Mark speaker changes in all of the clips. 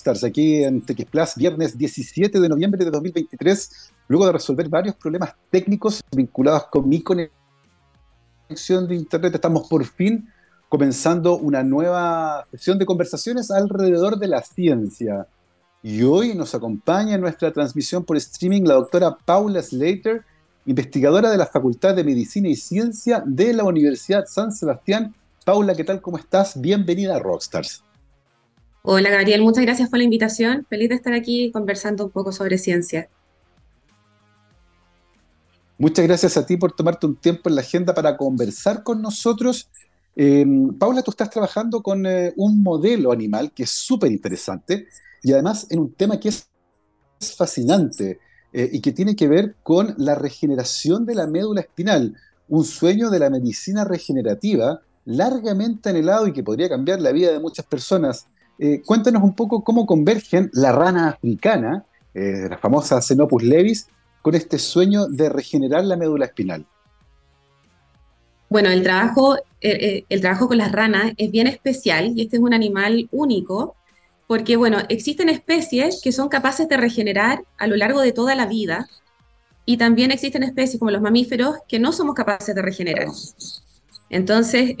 Speaker 1: Rockstars aquí en TX Plus, viernes 17 de noviembre de 2023, luego de resolver varios problemas técnicos vinculados con mi conexión de Internet. Estamos por fin comenzando una nueva sesión de conversaciones alrededor de la ciencia. Y hoy nos acompaña en nuestra transmisión por streaming la doctora Paula Slater, investigadora de la Facultad de Medicina y Ciencia de la Universidad San Sebastián. Paula, ¿qué tal? ¿Cómo estás? Bienvenida a Rockstars.
Speaker 2: Hola Gabriel, muchas gracias por la invitación. Feliz de estar aquí conversando un poco sobre ciencia.
Speaker 1: Muchas gracias a ti por tomarte un tiempo en la agenda para conversar con nosotros. Eh, Paula, tú estás trabajando con eh, un modelo animal que es súper interesante y además en un tema que es fascinante eh, y que tiene que ver con la regeneración de la médula espinal, un sueño de la medicina regenerativa largamente anhelado y que podría cambiar la vida de muchas personas. Eh, cuéntanos un poco cómo convergen la rana africana, eh, la famosa Xenopus levis, con este sueño de regenerar la médula espinal.
Speaker 2: Bueno, el trabajo, eh, el trabajo con las ranas es bien especial y este es un animal único porque, bueno, existen especies que son capaces de regenerar a lo largo de toda la vida y también existen especies como los mamíferos que no somos capaces de regenerar. Entonces,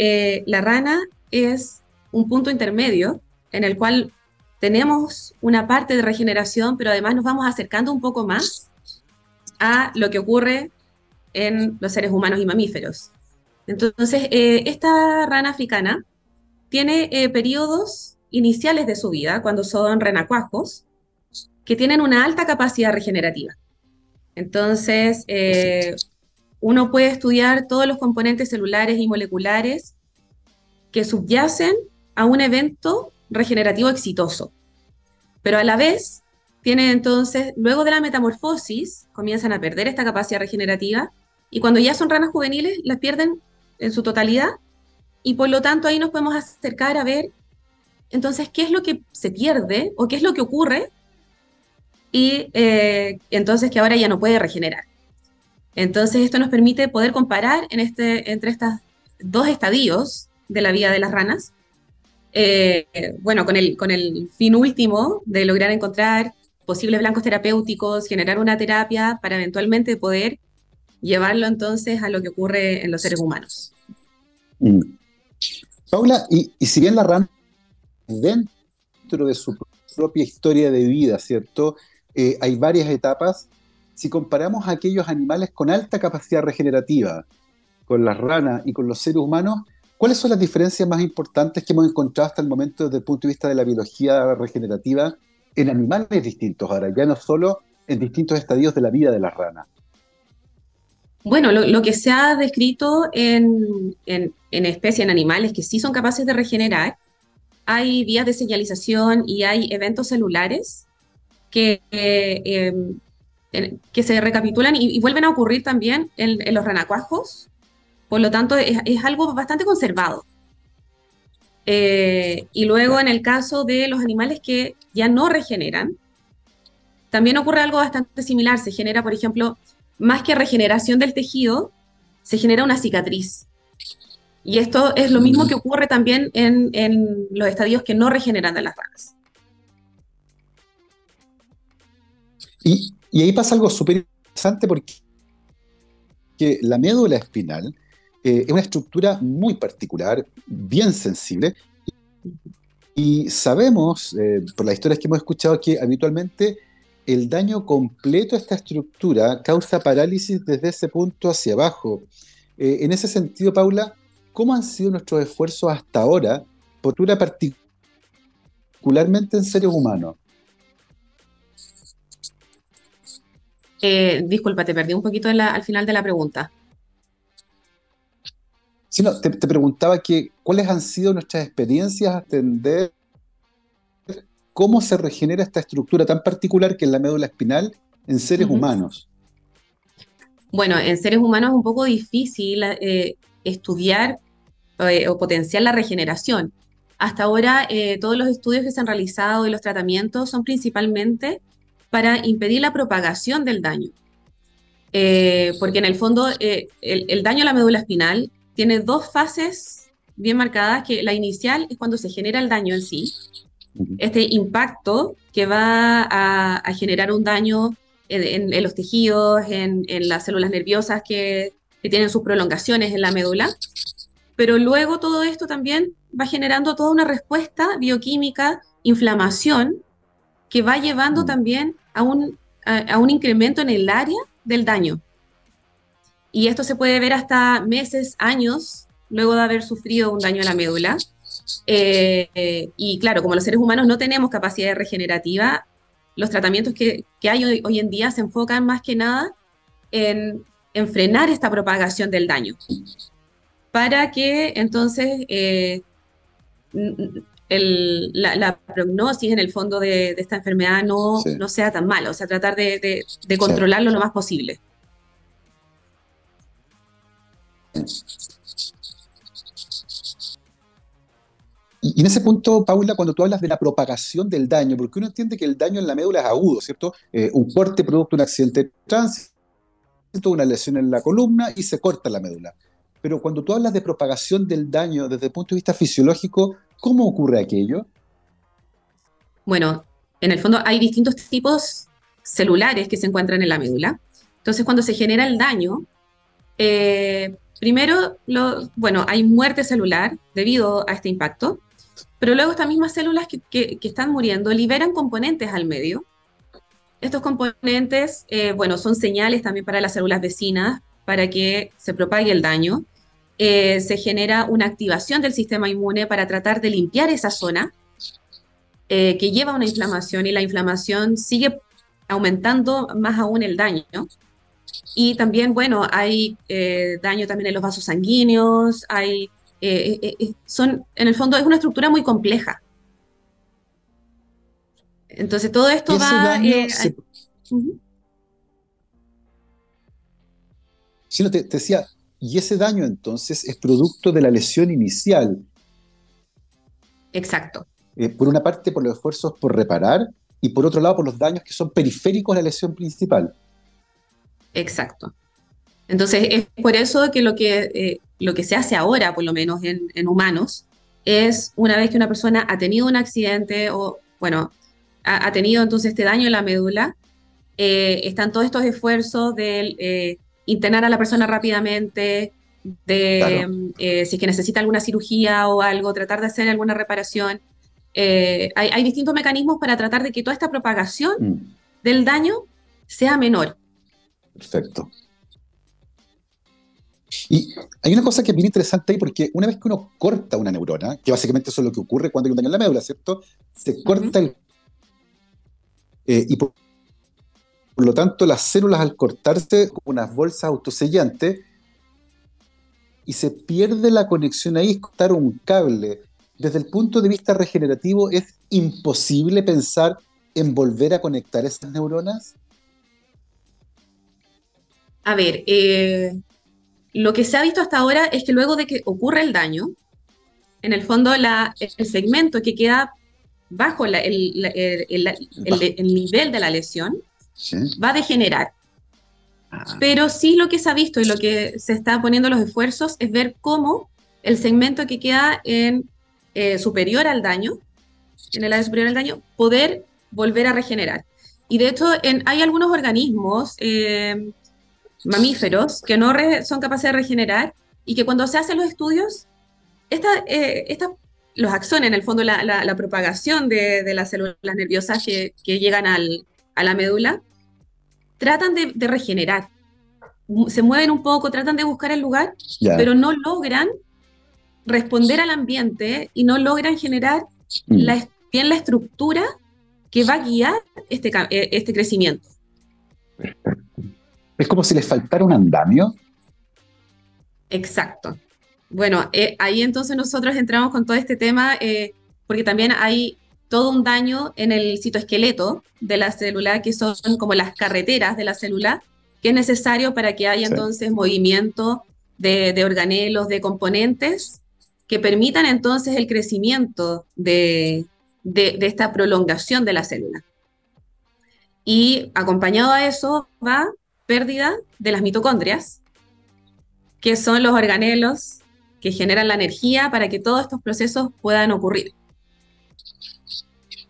Speaker 2: la rana es un punto intermedio en el cual tenemos una parte de regeneración, pero además nos vamos acercando un poco más a lo que ocurre en los seres humanos y mamíferos. Entonces, eh, esta rana africana tiene eh, periodos iniciales de su vida, cuando son renacuajos, que tienen una alta capacidad regenerativa. Entonces, eh, uno puede estudiar todos los componentes celulares y moleculares que subyacen a un evento regenerativo exitoso. Pero a la vez, tienen entonces, luego de la metamorfosis, comienzan a perder esta capacidad regenerativa y cuando ya son ranas juveniles, las pierden en su totalidad y por lo tanto ahí nos podemos acercar a ver entonces qué es lo que se pierde o qué es lo que ocurre y eh, entonces que ahora ya no puede regenerar. Entonces esto nos permite poder comparar este, entre estos dos estadios de la vida de las ranas eh, bueno, con el, con el fin último de lograr encontrar posibles blancos terapéuticos, generar una terapia para eventualmente poder llevarlo entonces a lo que ocurre en los seres humanos.
Speaker 1: Mm. Paula, y, si bien la rana dentro de su propia historia de vida, ¿cierto? Eh, hay varias etapas. Si comparamos a aquellos animales con alta capacidad regenerativa, con las ranas y con los seres humanos, ¿Cuáles son las diferencias más importantes que hemos encontrado hasta el momento desde el punto de vista de la biología regenerativa en animales distintos ahora, ya no solo en distintos estadios de la vida de la rana?
Speaker 2: Bueno, lo, que se ha descrito en, en, especies, en animales que sí son capaces de regenerar, hay vías de señalización y hay eventos celulares que, eh, em, que se recapitulan y, vuelven a ocurrir también en, en los renacuajos por lo tanto, es, algo bastante conservado. Eh, y luego, en el caso de los animales que ya no regeneran, también ocurre algo bastante similar. Se genera, por ejemplo, más que regeneración del tejido, se genera una cicatriz. Y esto es lo mismo que ocurre también en, los estadios que no regeneran de las ranas.
Speaker 1: Y, y ahí pasa algo súper interesante porque la médula espinal eh, es una estructura muy particular, bien sensible, y sabemos, eh, por las historias que hemos escuchado, que habitualmente el daño completo a esta estructura causa parálisis desde ese punto hacia abajo. Eh, en ese sentido, Paula, ¿cómo han sido nuestros esfuerzos hasta ahora, por particularmente en seres humanos?
Speaker 2: disculpa, te perdí un poquito al final de la pregunta.
Speaker 1: Sí, no, te, preguntaba que cuáles han sido nuestras experiencias a atender cómo se regenera esta estructura tan particular que es la médula espinal en seres humanos.
Speaker 2: Bueno, en seres humanos es un poco difícil eh, estudiar eh, o potenciar la regeneración. Hasta ahora, eh, todos los estudios que se han realizado y los tratamientos son principalmente para impedir la propagación del daño. porque en el fondo, el, daño a la médula espinal tiene dos fases bien marcadas, que la inicial es cuando se genera el daño en sí, este impacto que va a, generar un daño en, los tejidos, en, las células nerviosas que, tienen sus prolongaciones en la médula. Pero luego todo esto también va generando toda una respuesta bioquímica, inflamación, que va llevando también a un, a un incremento en el área del daño. Y esto se puede ver hasta meses, años, luego de haber sufrido un daño a la médula. Eh, y claro, como los seres humanos no tenemos capacidad regenerativa, los tratamientos que, hay hoy, en día se enfocan más que nada en, frenar esta propagación del daño, para que entonces eh, la, prognosis en el fondo de, esta enfermedad no, no, sea tan mala, o sea, tratar de, controlarlo lo más posible.
Speaker 1: Y, en ese punto, Paula, cuando tú hablas de la propagación del daño, porque uno entiende que el daño en la médula es agudo, ¿cierto? Eh, un corte producto de un accidente de tránsito, una lesión en la columna y se corta la médula. Pero cuando tú hablas de propagación del daño desde el punto de vista fisiológico, ¿cómo ocurre aquello?
Speaker 2: Bueno, en el fondo hay distintos tipos celulares que se encuentran en la médula. Entonces, cuando se genera el daño, eh, primero, bueno, hay muerte celular debido a este impacto. Pero luego estas mismas células que, están muriendo liberan componentes al medio. Estos componentes, eh, bueno, son señales también para las células vecinas para que se propague el daño. Eh, se genera una activación del sistema inmune para tratar de limpiar esa zona eh, que lleva a una inflamación y la inflamación sigue aumentando más aún el daño. Y también, bueno, hay daño también en los vasos sanguíneos, hay eh, eh, eh, son, en el fondo es una estructura muy compleja. Entonces todo esto va...
Speaker 1: Sí, no, te, decía, y ese daño entonces es producto de la lesión inicial.
Speaker 2: Exacto.
Speaker 1: por una parte por los esfuerzos por reparar y por otro lado por los daños que son periféricos a la lesión principal.
Speaker 2: Exacto. Entonces es por eso que lo que lo que se hace ahora, por lo menos en, humanos, es una vez que una persona ha tenido un accidente o, bueno, ha, tenido entonces este daño en la médula, eh, están todos estos esfuerzos de eh, internar a la persona rápidamente, de eh, si es que necesita alguna cirugía o algo, tratar de hacer alguna reparación. Hay, distintos mecanismos para tratar de que toda esta propagación mm. del daño sea menor.
Speaker 1: Perfecto. Y hay una cosa que es bien interesante ahí, porque una vez que uno corta una neurona, que básicamente eso es lo que ocurre cuando hay un daño en la médula, ¿cierto? Se corta el... Eh, y por, lo tanto, las células al cortarse como unas bolsas autosellantes y se pierde la conexión ahí, es cortar un cable. Desde el punto de vista regenerativo, ¿es imposible pensar en volver a conectar esas neuronas?
Speaker 2: A ver, eh, lo que se ha visto hasta ahora es que luego de que ocurre el daño, en el fondo el segmento que queda bajo el, nivel de la lesión va a degenerar. Ah. Pero sí lo que se ha visto y lo que se está poniendo los esfuerzos es ver cómo el segmento que queda en eh, superior al daño, en el área superior al daño, poder volver a regenerar. Y de hecho, hay algunos organismos, eh, mamíferos que no son capaces de regenerar y que cuando se hacen los estudios, esta, eh, los axones, en el fondo la, propagación de, las células nerviosas que, llegan a la médula, tratan de, regenerar. Se mueven un poco, tratan de buscar el lugar, pero no logran responder al ambiente y no logran generar mm. bien la estructura que va a guiar este, eh, este crecimiento.
Speaker 1: Es como si les faltara un andamio.
Speaker 2: Exacto. Bueno, eh, ahí entonces nosotros entramos con todo este tema, eh, porque también hay todo un daño en el citoesqueleto de la célula, que son como las carreteras de la célula, que es necesario para que haya entonces movimiento de, organelos, de componentes, que permitan entonces el crecimiento de, de esta prolongación de la célula. Y acompañado a eso va pérdida de las mitocondrias, que son los organelos que generan la energía para que todos estos procesos puedan ocurrir.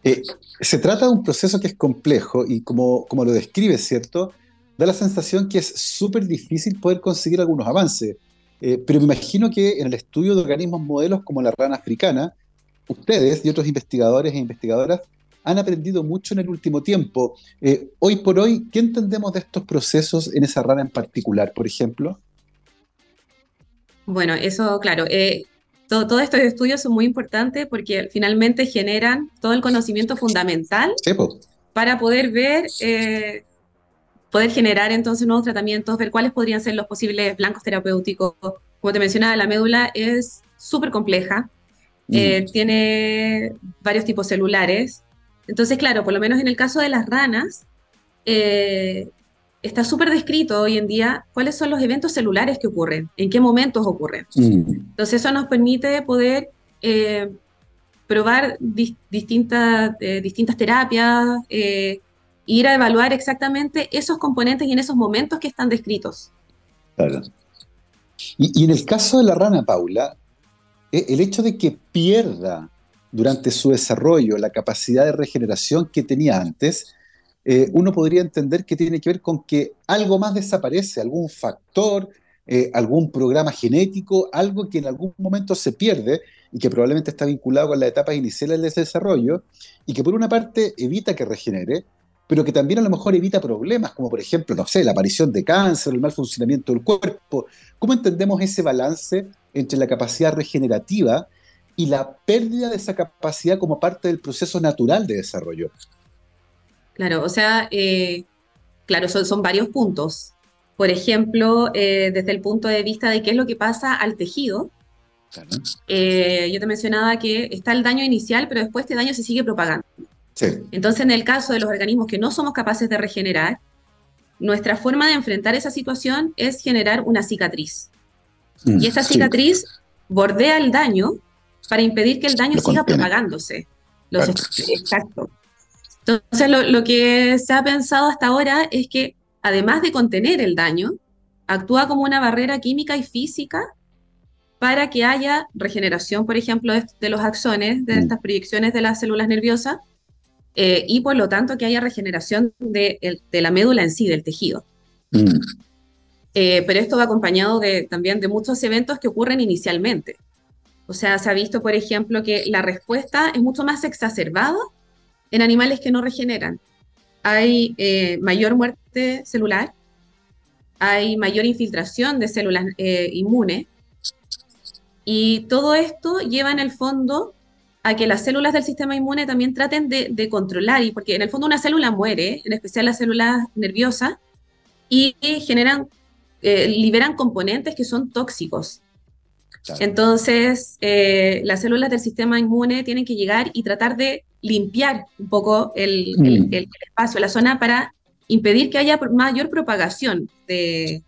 Speaker 1: Eh, se trata de un proceso que es complejo y como, como lo describe, ¿cierto? Da la sensación que es súper difícil poder conseguir algunos avances. Eh, pero me imagino que en el estudio de organismos modelos como la rana africana, ustedes y otros investigadores e investigadoras han aprendido mucho en el último tiempo. Eh, hoy por hoy, ¿qué entendemos de estos procesos en esa rana en particular, por ejemplo?
Speaker 2: Bueno, eso, claro, eh, todos estos estudios son muy importantes porque finalmente generan todo el conocimiento fundamental para poder ver, eh, poder generar entonces nuevos tratamientos, ver cuáles podrían ser los posibles blancos terapéuticos. Como te mencionaba, la médula es súper compleja, mm. tiene varios tipos celulares, entonces, claro, por lo menos en el caso de las ranas, eh, está súper descrito hoy en día cuáles son los eventos celulares que ocurren, en qué momentos ocurren. Mm. Entonces, eso nos permite poder eh, probar distintas, eh, distintas terapias, ir a evaluar exactamente esos componentes y en esos momentos que están descritos.
Speaker 1: Claro. Y, y en el caso de la rana, Paula, el hecho de que pierda durante su desarrollo la capacidad de regeneración que tenía antes, eh, uno podría entender que tiene que ver con que algo más desaparece, algún factor, eh, algún programa genético, algo que en algún momento se pierde y que probablemente está vinculado con las etapas iniciales de ese desarrollo y que por una parte evita que regenere, pero que también a lo mejor evita problemas, como por ejemplo, no sé, la aparición de cáncer, el mal funcionamiento del cuerpo. ¿Cómo entendemos ese balance entre la capacidad regenerativa y la pérdida de esa capacidad como parte del proceso natural de desarrollo.
Speaker 2: Claro, o sea, eh, claro, son, son, varios puntos. Por ejemplo, eh, desde el punto de vista de qué es lo que pasa al tejido, eh, yo te mencionaba que está el daño inicial, pero después este daño se sigue propagando. Entonces, en el caso de los organismos que no somos capaces de regenerar, nuestra forma de enfrentar esa situación es generar una cicatriz. Mm, y esta cicatriz bordea el daño para impedir que el daño siga propagándose. Exacto. Entonces, lo, que se ha pensado hasta ahora es que, además de contener el daño, actúa como una barrera química y física para que haya regeneración, por ejemplo, de, los axones, de mm. estas proyecciones de las células nerviosas, eh, y por lo tanto que haya regeneración de, la médula en sí, del tejido. Mm. Eh, pero esto va acompañado de, también de muchos eventos que ocurren inicialmente. O sea, se ha visto, por ejemplo, que la respuesta es mucho más exacerbada en animales que no regeneran. Hay eh, mayor muerte celular, hay mayor infiltración de células eh, inmunes, y todo esto lleva en el fondo a que las células del sistema inmune también traten de, controlar, y porque en el fondo una célula muere, en especial las células nerviosas, y generan, eh, liberan componentes que son tóxicos. Entonces, eh, las células del sistema inmune tienen que llegar y tratar de limpiar un poco el, mm. espacio, la zona, para impedir que haya mayor propagación de,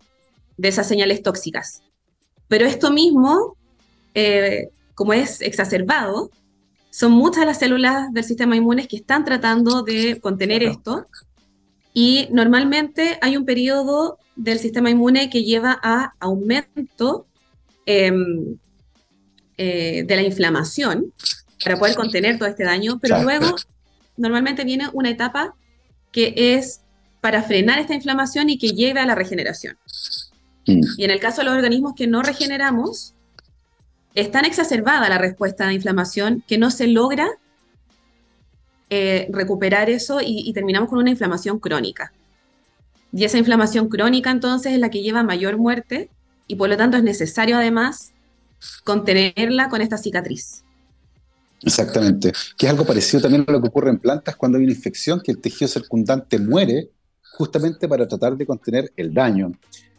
Speaker 2: esas señales tóxicas. Pero esto mismo, eh, como es exacerbado, son muchas las células del sistema inmune que están tratando de contener esto y normalmente hay un periodo del sistema inmune que lleva a aumento Em, eh, de la inflamación para poder contener todo este daño, pero luego normalmente viene una etapa que es para frenar esta inflamación y que lleve a la regeneración. Mm. Y en el caso de los organismos que no regeneramos, es tan exacerbada la respuesta a la inflamación que no se logra eh, recuperar eso y, y, terminamos con una inflamación crónica. Y esa inflamación crónica entonces es la que lleva mayor muerte y por lo tanto es necesario además contenerla con esta cicatriz.
Speaker 1: Exactamente, que es algo parecido también a lo que ocurre en plantas cuando hay una infección, que el tejido circundante muere justamente para tratar de contener el daño.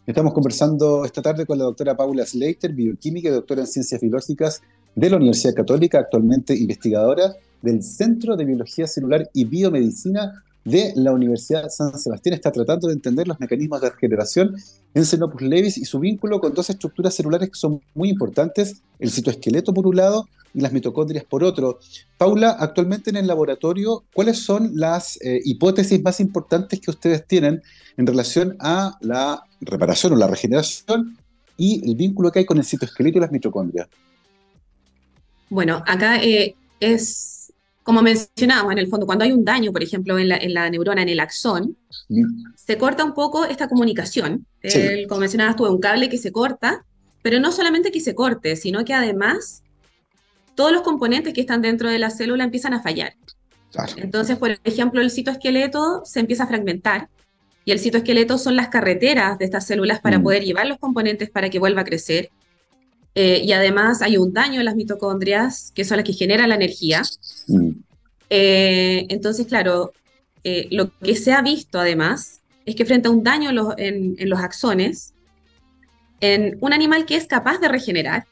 Speaker 1: Estamos conversando esta tarde con la doctora Paula Slater, bioquímica y doctora en ciencias biológicas de la Universidad Católica, actualmente investigadora del Centro de Biología Celular y Biomedicina de la Universidad San Sebastián está tratando de entender los mecanismos de regeneración en Xenopus levis y su vínculo con dos estructuras celulares que son muy importantes, el citoesqueleto por un lado y las mitocondrias por otro. Paula, actualmente en el laboratorio, ¿cuáles son las eh, hipótesis más importantes que ustedes tienen en relación a la reparación o la regeneración y el vínculo que hay con el citoesqueleto y las mitocondrias?
Speaker 2: Bueno, acá eh, es como mencionábamos, en el fondo, cuando hay un daño, por ejemplo, en la, neurona, en el axón, se corta un poco esta comunicación. como mencionabas tú, un cable que se corta, pero no solamente que se corte, sino que además todos los componentes que están dentro de la célula empiezan a fallar. Entonces, por ejemplo, el citoesqueleto se empieza a fragmentar y el citoesqueleto son las carreteras de estas células para mm. poder llevar los componentes para que vuelva a crecer. Eh, y además hay un daño en las mitocondrias, que son las que generan la energía. Mm. Eh, entonces, claro, eh, lo que se ha visto además es que frente a un daño en, los axones, en un animal que es capaz de regenerar,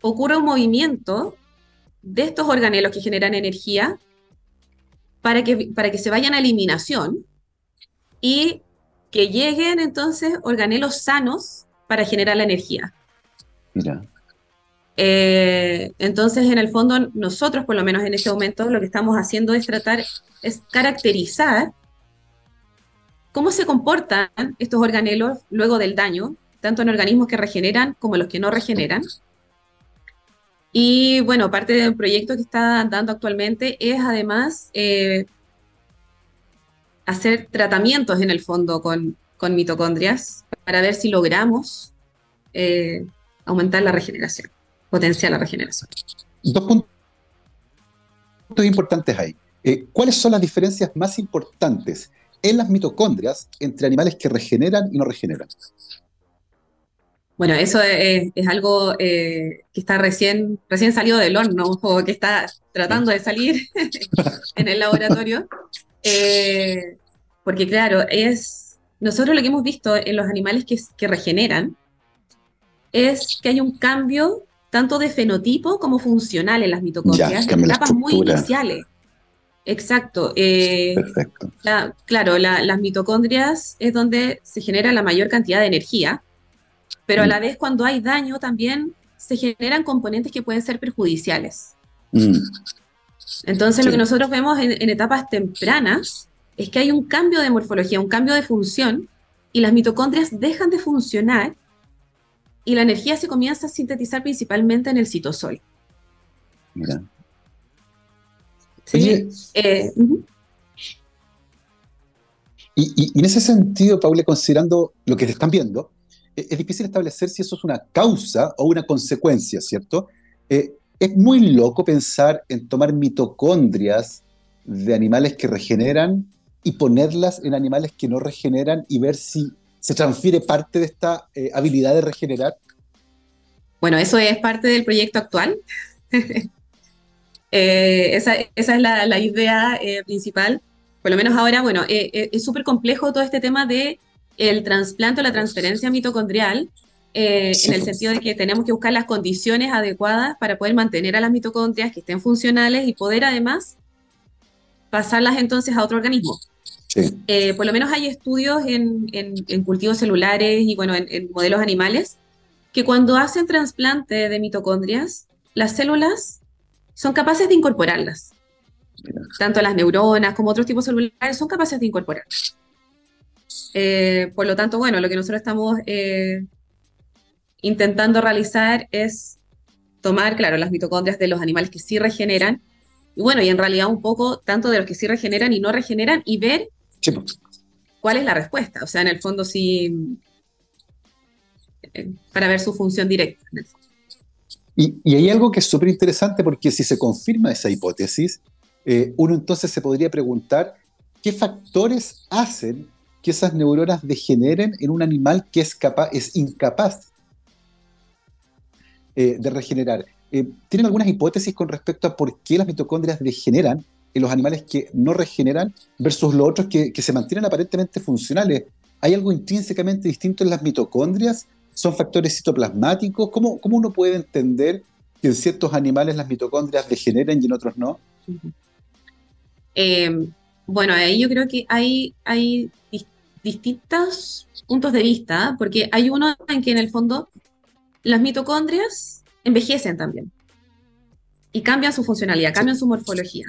Speaker 2: ocurre un movimiento de estos organelos que generan energía para que, para que se vayan a eliminación y que lleguen entonces organelos sanos para generar la energía. Mira. Eh, entonces, en el fondo, nosotros, por lo menos en este momento, lo que estamos haciendo es tratar, es caracterizar cómo se comportan estos organelos luego del daño, tanto en organismos que regeneran como los que no regeneran. Y bueno, parte del proyecto que está dando actualmente es además eh, hacer tratamientos en el fondo con, mitocondrias para ver si logramos eh, aumentar la regeneración potencial la regeneración.
Speaker 1: Dos puntos importantes ahí. Eh, ¿Cuáles son las diferencias más importantes en las mitocondrias entre animales que regeneran y no regeneran?
Speaker 2: Bueno, eso es, algo eh, que está recién, recién salido del horno o que está tratando de salir en el laboratorio. Eh, porque claro, es nosotros lo que hemos visto en los animales que, que regeneran es que hay un cambio tanto de fenotipo como funcional en las mitocondrias, en etapas muy iniciales. Exacto. Eh, Perfecto. claro, las mitocondrias es donde se genera la mayor cantidad de energía, pero a la mm. vez cuando hay daño también se generan componentes que pueden ser perjudiciales. Mm. Entonces lo que nosotros vemos en, etapas tempranas es que hay un cambio de morfología, un cambio de función, y las mitocondrias dejan de funcionar y la energía se comienza a sintetizar principalmente en el citosol. Mira.
Speaker 1: Sí. Eh, y, en ese sentido, Paula, considerando lo que están viendo, e, es, difícil establecer si eso es una causa o una consecuencia, ¿cierto? Eh, es muy loco pensar en tomar mitocondrias de animales que regeneran y ponerlas en animales que no regeneran y ver si se transfiere parte de esta eh, habilidad de regenerar?
Speaker 2: Bueno, eso es parte del proyecto actual. Eh, esa, es la, idea eh, principal. Por lo menos ahora, bueno, es súper complejo todo este tema de el trasplante o la transferencia mitocondrial, en el sentido de que tenemos que buscar las condiciones adecuadas para poder mantener a las mitocondrias que estén funcionales y poder además pasarlas entonces a otro organismo. Eh, por lo menos hay estudios en, cultivos celulares y bueno, en, modelos animales que cuando hacen trasplante de mitocondrias, las células son capaces de incorporarlas. Tanto las neuronas como otros tipos celulares son capaces de incorporar. Eh, por lo tanto, bueno, lo que nosotros estamos eh, intentando realizar es tomar, claro, las mitocondrias de los animales que sí regeneran, y bueno, y en realidad un poco tanto de los que sí regeneran y no regeneran, y ver pues. ¿Cuál es la respuesta? O sea, en el fondo sí, eh, para ver su función directa.
Speaker 1: Y, hay algo que es súper interesante porque si se confirma esa hipótesis, eh, uno entonces se podría preguntar qué factores hacen que esas neuronas degeneren en un animal que es, capaz, es incapaz eh, de regenerar. ¿Tienen algunas hipótesis con respecto a por qué las mitocondrias degeneran en los animales que no regeneran versus los otros que, se mantienen aparentemente funcionales. ¿Hay algo intrínsecamente distinto en las mitocondrias? ¿Son factores citoplasmáticos? ¿Cómo, cómo uno puede entender que en ciertos animales las mitocondrias degeneren y en otros no?
Speaker 2: Eh, bueno, ahí yo creo que hay, hay distintos puntos de vista, porque hay uno en que en el fondo las mitocondrias envejecen también y cambian su funcionalidad, cambian su morfología.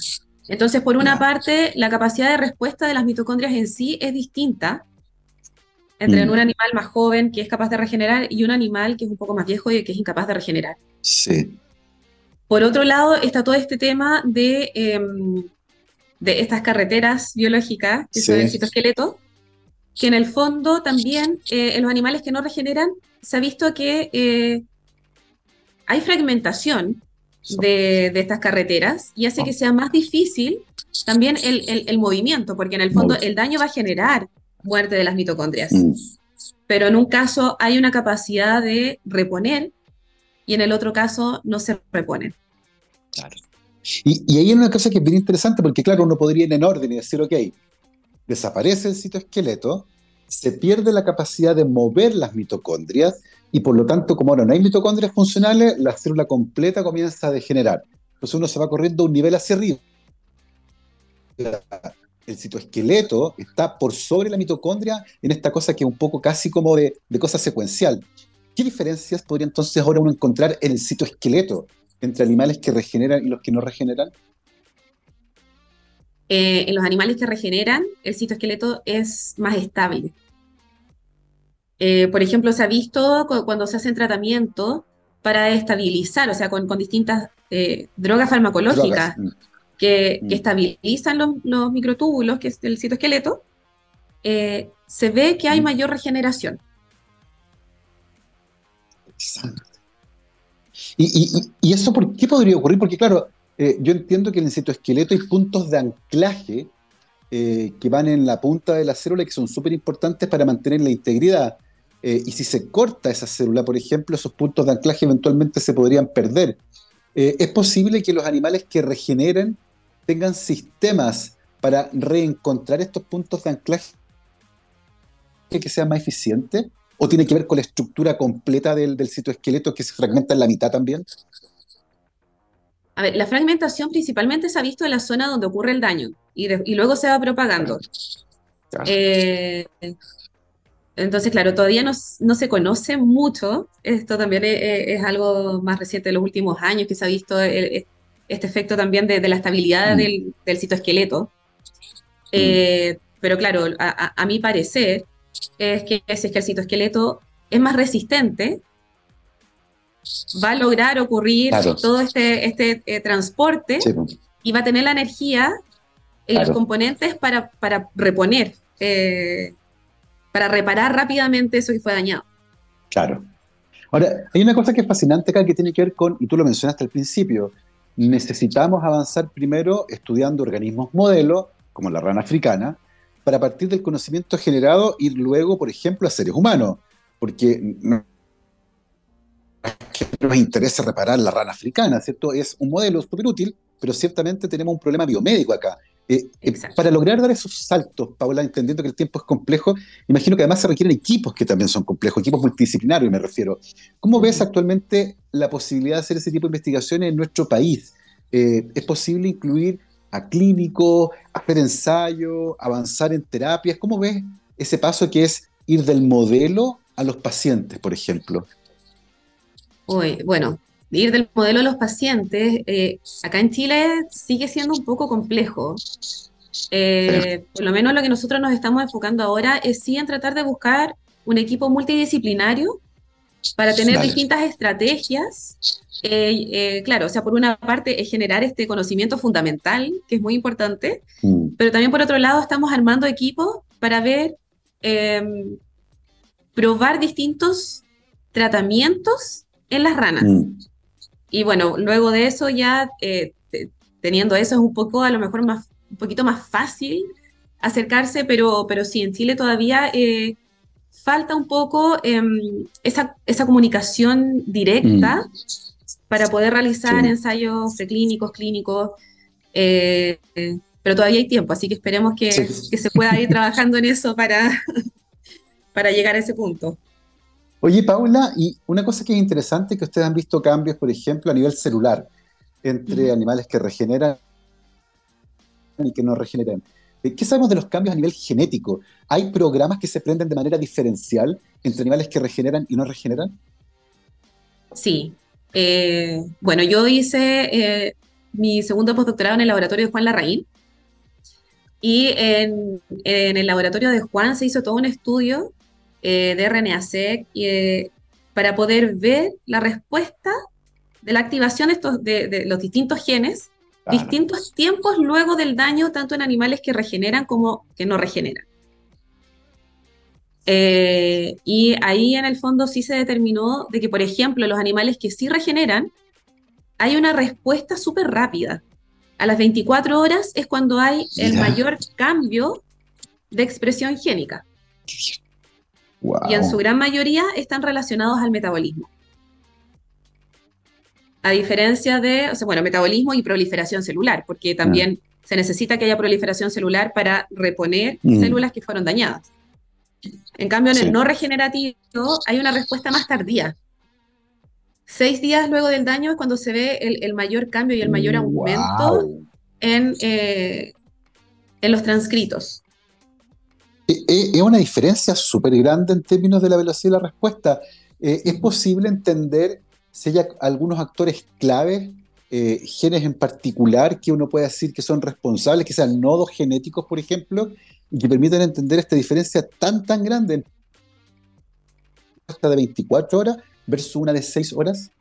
Speaker 2: Entonces, por una parte, la capacidad de respuesta de las mitocondrias en sí es distinta entre mm. un animal más joven que es capaz de regenerar y un animal que es un poco más viejo y que es incapaz de regenerar. Sí. Por otro lado, está todo este tema de, em, de estas carreteras biológicas, que son el citoesqueleto, que en el fondo también eh, en los animales que no regeneran se ha visto que eh, hay fragmentación de, estas carreteras y hace que sea más difícil también el, movimiento, porque en el fondo el daño va a generar muerte de las mitocondrias. Mm. Pero en un caso hay una capacidad de reponer y en el otro caso no se repone.
Speaker 1: Claro. Y, y ahí hay una cosa que es bien interesante, porque claro, uno podría ir en orden y decir, ok, desaparece el citoesqueleto, se pierde la capacidad de mover las mitocondrias y por lo tanto, como ahora no hay mitocondrias funcionales, la célula completa comienza a degenerar. Entonces uno se va corriendo un nivel hacia arriba. El citoesqueleto está por sobre la mitocondria en esta cosa que es un poco casi como de, cosa secuencial. ¿Qué diferencias podría entonces ahora uno encontrar en el citoesqueleto entre animales que regeneran y los que no regeneran?
Speaker 2: Eh, en los animales que regeneran, el citoesqueleto es más estable. Eh, por ejemplo, se ha visto cuando se hacen tratamientos para estabilizar, o sea, con, distintas eh, drogas farmacológicas mm. que, mm. estabilizan los, microtúbulos, que es el citoesqueleto, se ve que hay mm. mayor regeneración.
Speaker 1: ¿Y, y, eso por qué podría ocurrir? Porque claro, eh, yo entiendo que en el citoesqueleto hay puntos de anclaje eh, que van en la punta de la célula y que son súper importantes para mantener la integridad. Eh, y si se corta esa célula, por ejemplo, esos puntos de anclaje eventualmente se podrían perder. ¿Es posible que los animales que regeneren tengan sistemas para reencontrar estos puntos de anclaje que sean más eficientes? ¿O tiene que ver con la estructura completa del, del citoesqueleto que se fragmenta en la mitad también?
Speaker 2: A ver, la fragmentación principalmente se ha visto en la zona donde ocurre el daño y, luego se va propagando. Eh, entonces, claro, todavía no, se conoce mucho. Esto también es, algo más reciente de los últimos años que se ha visto este efecto también de, la estabilidad mm. del, citoesqueleto. Eh, mm. Pero claro, a, mi parecer, es que, es que el citoesqueleto es más resistente va a lograr ocurrir todo este, este eh, transporte y va a tener la energía y los componentes para, para reponer, eh, para reparar rápidamente eso que fue dañado.
Speaker 1: Claro. Ahora, hay una cosa que es fascinante acá que tiene que ver con, y tú lo mencionaste al principio, necesitamos avanzar primero estudiando organismos modelo, como la rana africana, para partir del conocimiento generado ir luego, por ejemplo, a seres humanos, porque que nos interesa reparar la rana africana, ¿cierto? Es un modelo súper útil, pero ciertamente tenemos un problema biomédico acá. Eh, eh, para lograr dar esos saltos, Paula, entendiendo que el tiempo es complejo, imagino que además se requieren equipos que también son complejos, equipos multidisciplinarios me refiero. ¿Cómo ves actualmente la posibilidad de hacer ese tipo de investigaciones en nuestro país? Eh, ¿Es posible incluir a clínicos, hacer ensayos, avanzar en terapias? ¿Cómo ves ese paso que es ir del modelo a los pacientes, por ejemplo?
Speaker 2: bueno, ir del modelo a los pacientes, eh, acá en Chile sigue siendo un poco complejo. Eh, por lo menos lo que nosotros nos estamos enfocando ahora es sí en tratar de buscar un equipo multidisciplinario para tener distintas estrategias. Eh, claro, o sea, por una parte es generar este conocimiento fundamental, que es muy importante, mm. pero también por otro lado estamos armando equipos para ver, em, probar distintos tratamientos en las ranas. Mm. Y bueno, luego de eso ya, eh, teniendo eso es un poco, a lo mejor más, un poquito más fácil acercarse, pero, pero sí, en Chile todavía eh, falta un poco em, esa, esa, comunicación directa mm. para poder realizar ensayos preclínicos, clínicos, eh, pero todavía hay tiempo, así que esperemos que, que se pueda ir trabajando en eso para, para llegar a ese punto.
Speaker 1: Oye, Paula, y una cosa que es interesante que ustedes han visto cambios, por ejemplo, a nivel celular, entre animales que regeneran y que no regeneran. ¿Qué sabemos de los cambios a nivel genético? ¿Hay programas que se prenden de manera diferencial entre animales que regeneran y no regeneran?
Speaker 2: Sí. Eh, bueno, yo hice eh, mi segundo postdoctorado en el laboratorio de Juan Larraín. Y en, en, el laboratorio de Juan se hizo todo un estudio eh, de RNA-seq eh, para poder ver la respuesta de la activación de, estos, de, los distintos genes, distintos tiempos luego del daño, tanto en animales que regeneran como que no regeneran. Eh, y ahí en el fondo sí se determinó de que, por ejemplo, los animales que sí regeneran, hay una respuesta súper rápida. A las 24 horas es cuando hay el mayor cambio de expresión génica. Y en su gran mayoría están relacionados al metabolismo. A diferencia de, o sea, bueno, metabolismo y proliferación celular, porque también ah. se necesita que haya proliferación celular para reponer mm. células que fueron dañadas. En cambio, en el no regenerativo hay una respuesta más tardía. Seis días luego del daño es cuando se ve el, mayor cambio y el mayor aumento en, eh, en los transcritos.
Speaker 1: Eh, eh, es una diferencia súper grande en términos de la velocidad de la respuesta. ¿Es posible entender si hay algunos actores claves, genes en particular, que uno puede decir que son responsables, que sean nodos genéticos, por ejemplo, y que permitan entender esta diferencia tan, tan grande de 24 horas versus una de 6 horas?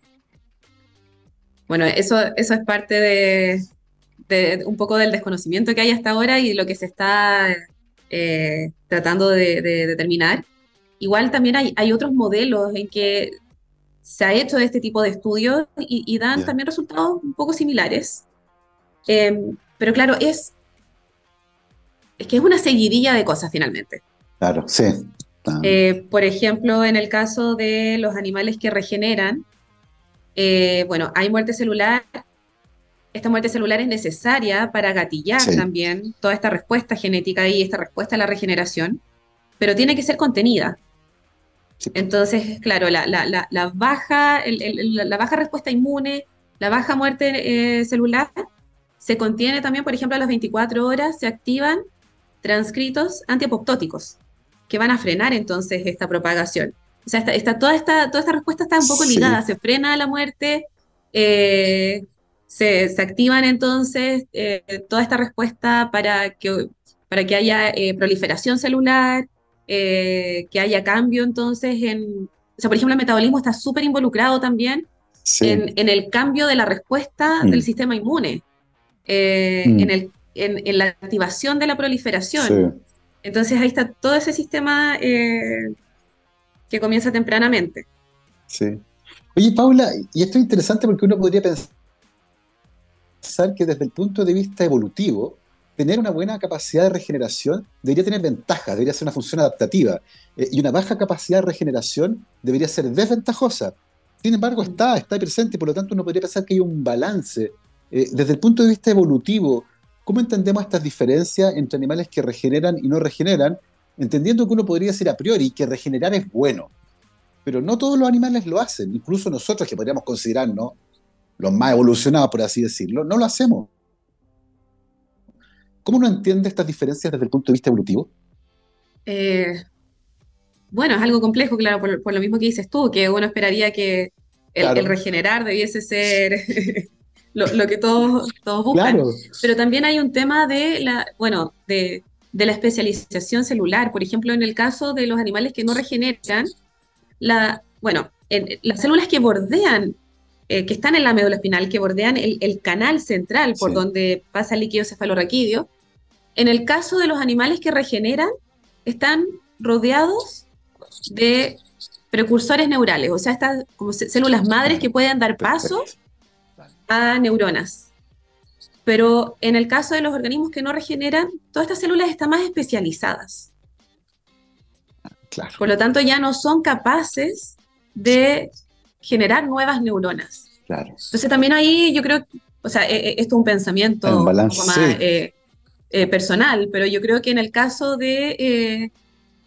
Speaker 2: Bueno, eso, eso es parte de, un poco del desconocimiento que hay hasta ahora y lo que se está eh, tratando de, determinar. Igual también hay, hay, otros modelos en que se ha hecho este tipo de estudios y, dan también resultados un poco similares. Em, pero claro, es es que es una seguidilla de cosas finalmente.
Speaker 1: Claro, sí.
Speaker 2: Eh, por ejemplo, en el caso de los animales que regeneran, eh, bueno, hay muerte celular. Esta muerte celular es necesaria para gatillar también toda esta respuesta genética y esta respuesta a la regeneración, pero tiene que ser contenida. Entonces, claro, la, baja, la baja respuesta inmune, la baja muerte eh, celular, se contiene también, por ejemplo, a las 24 horas se activan transcritos antiapoptóticos que van a frenar entonces esta propagación. O sea, está, toda, esta, toda esta respuesta está un poco ligada, se frena la muerte, eh, se, activan entonces eh, toda esta respuesta para que, para que haya eh, proliferación celular, que haya cambio entonces en... O sea, por ejemplo, el metabolismo está súper involucrado también en, el cambio de la respuesta del mm. sistema inmune, mm. en el en, la activación de la proliferación. Entonces ahí está todo ese sistema eh, que comienza tempranamente.
Speaker 1: Sí. Oye, Paula, y esto es interesante porque uno podría pensar que desde el punto de vista evolutivo, tener una buena capacidad de regeneración debería tener ventajas, debería ser una función adaptativa, eh, y una baja capacidad de regeneración debería ser desventajosa. Sin embargo, está, está presente, por lo tanto uno podría pensar que hay un balance. Eh, desde el punto de vista evolutivo, ¿Cómo entendemos estas diferencias entre animales que regeneran y no regeneran? Entendiendo que uno podría decir a priori que regenerar es bueno, pero no todos los animales lo hacen, incluso nosotros que podríamos considerarnos los más evolucionados, por así decirlo, no lo hacemos. ¿Cómo uno entiende estas diferencias desde el punto de vista evolutivo?
Speaker 2: Eh, bueno, es algo complejo, claro, por, lo mismo que dices tú, que uno esperaría que el regenerar debiese ser lo, que todos, todos buscan. Pero también hay un tema de la, bueno, de, la especialización celular. Por ejemplo, en el caso de los animales que no regeneran, la, bueno, las células que bordean, eh, que están en la médula espinal, que bordean el, canal central por donde pasa el líquido cefalorraquídeo, en el caso de los animales que regeneran, están rodeados de precursores neurales, o sea, estas como células madres que pueden dar paso a neuronas. Pero en el caso de los organismos que no regeneran, todas estas células están más especializadas. Por lo tanto, ya no son capaces de generar nuevas neuronas. Entonces también ahí yo creo, o sea, e, e, esto es un pensamiento un más eh, eh, personal, pero yo creo que en el caso de, eh,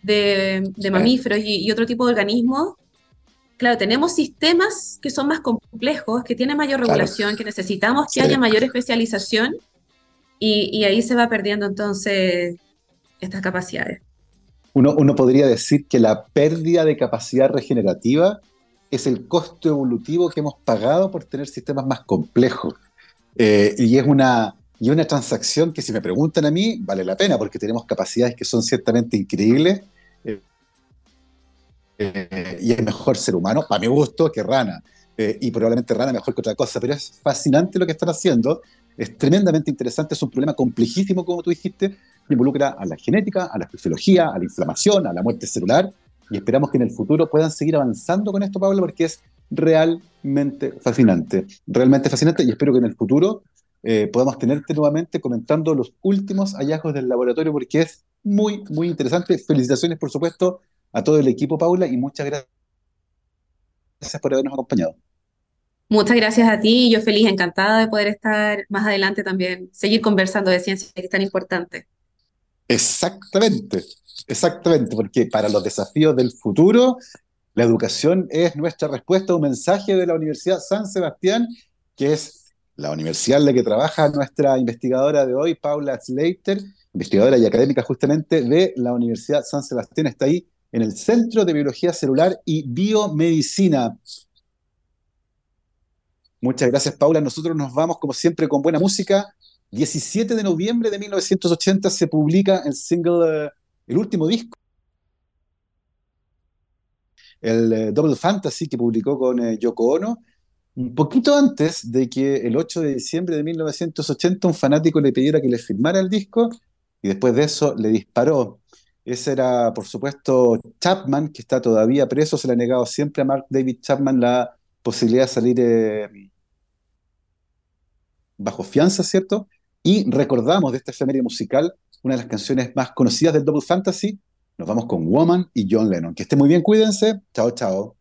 Speaker 2: de, mamíferos y, otro tipo de organismos, claro, tenemos sistemas que son más complejos, que tienen mayor regulación, que necesitamos que haya mayor especialización y, ahí se va perdiendo entonces estas capacidades.
Speaker 1: Uno, uno, podría decir que la pérdida de capacidad regenerativa es el costo evolutivo que hemos pagado por tener sistemas más complejos. Eh, y es una, y una transacción que si me preguntan a mí, vale la pena porque tenemos capacidades que son ciertamente increíbles eh, y es mejor ser humano, para mi gusto, que rana. eh, y probablemente rana mejor que otra cosa, pero es fascinante lo que están haciendo, es tremendamente interesante, es un problema complejísimo, como tú dijiste, que involucra a la genética, a la fisiología, a la inflamación, a la muerte celular, y esperamos que en el futuro puedan seguir avanzando con esto, Pablo, porque es realmente fascinante, realmente fascinante, y espero que en el futuro eh, podamos tenerte nuevamente comentando los últimos hallazgos del laboratorio, porque es muy, muy interesante. Felicitaciones, por supuesto, a todo el equipo, Paula, y muchas gracias por habernos acompañado.
Speaker 2: Muchas gracias a ti, yo feliz, encantada de poder estar más adelante también, seguir conversando de ciencia que es tan importante.
Speaker 1: Exactamente, exactamente, porque para los desafíos del futuro, la educación es nuestra respuesta a un mensaje de la Universidad San Sebastián, que es la universidad en la que trabaja nuestra investigadora de hoy, Paula Slater, investigadora y académica justamente de la Universidad San Sebastián, está ahí en el Centro de Biología Celular y Biomedicina. Muchas gracias, Paula. Nosotros nos vamos, como siempre, con buena música. 17 de noviembre de 1980 se publica el single, eh, el último disco, el eh, Double Fantasy que publicó con eh, Yoko Ono. Un poquito antes de que el 8 de diciembre de 1980 un fanático le pidiera que le firmara el disco y después de eso le disparó. Ese era, por supuesto, Chapman, que está todavía preso. Se le ha negado siempre a Mark David Chapman la posibilidad de salir bajo fianza, ¿cierto? Y recordamos de esta efeméride musical una de las canciones más conocidas del Double Fantasy. Nos vamos con Woman y John Lennon. Que esté muy bien, cuídense. Chao, chao.